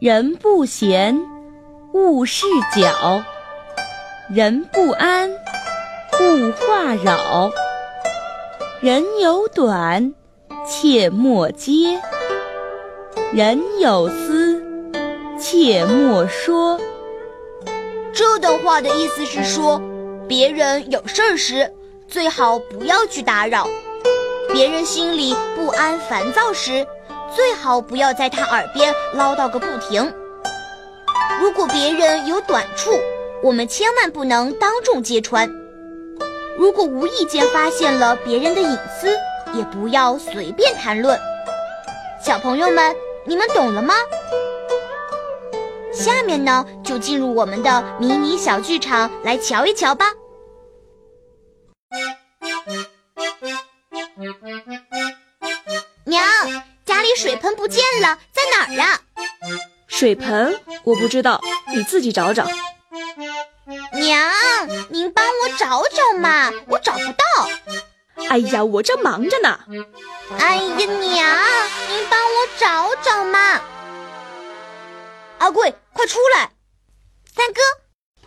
人不闲，勿事搅；人不安，勿话扰。人有短，切莫揭；人有私，切莫说。这段话的意思是说，别人有事儿时，最好不要去打扰；别人心里不安、烦躁时，最好不要在他耳边唠叨个不停。如果别人有短处，我们千万不能当众揭穿。如果无意间发现了别人的隐私，也不要随便谈论。小朋友们，你们懂了吗？下面呢，就进入我们的迷你小剧场来瞧一瞧吧。里水盆不见了，在哪儿呀？水盆我不知道，你自己找找。娘，您帮我找找嘛，我找不到。哎呀，我正忙着呢。哎呀，娘，您帮我找找嘛。阿贵，快出来！三哥，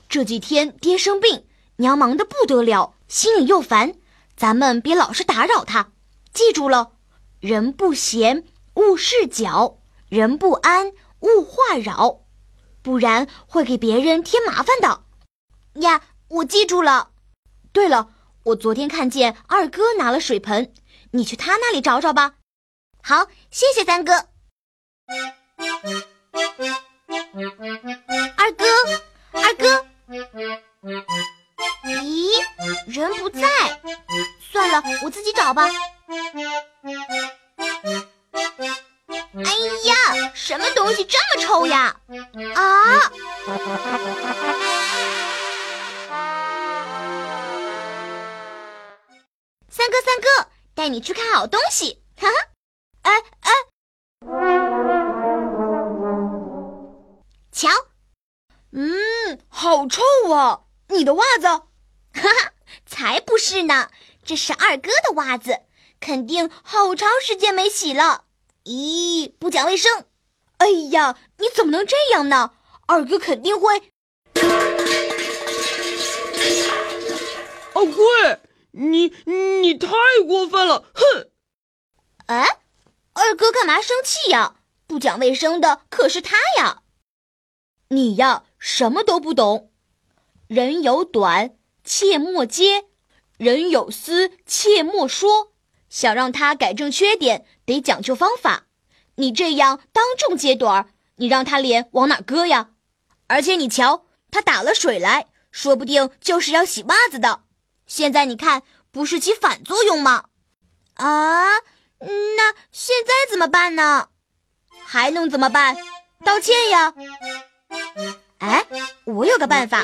这几天爹生病，娘忙得不得了，心里又烦，咱们别老是打扰他，记住了，人不闲。勿视角，人不安，勿话扰，不然会给别人添麻烦的。呀，我记住了。对了，我昨天看见二哥拿了水盆，你去他那里找找吧。好，谢谢三哥。二哥，二哥，咦，人不在。算了，我自己找吧。什么东西这么臭呀！啊！三哥，三哥，带你去看好东西！哈 哈，哎哎，瞧，嗯，好臭啊！你的袜子？哈哈，才不是呢，这是二哥的袜子，肯定好长时间没洗了。咦，不讲卫生！哎呀，你怎么能这样呢？二哥肯定会。阿贵，你你太过分了！哼！哎，二哥干嘛生气呀？不讲卫生的可是他呀！你呀，什么都不懂。人有短，切莫揭；人有私，切莫说。想让他改正缺点，得讲究方法。你这样当众揭短儿，你让他脸往哪搁呀？而且你瞧，他打了水来，说不定就是要洗袜子的。现在你看，不是起反作用吗？啊，那现在怎么办呢？还能怎么办？道歉呀！哎，我有个办法，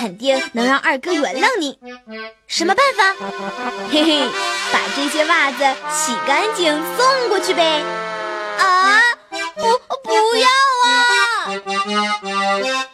肯定能让二哥原谅你。什么办法？嘿嘿，把这些袜子洗干净送过去呗。啊！不，不要啊！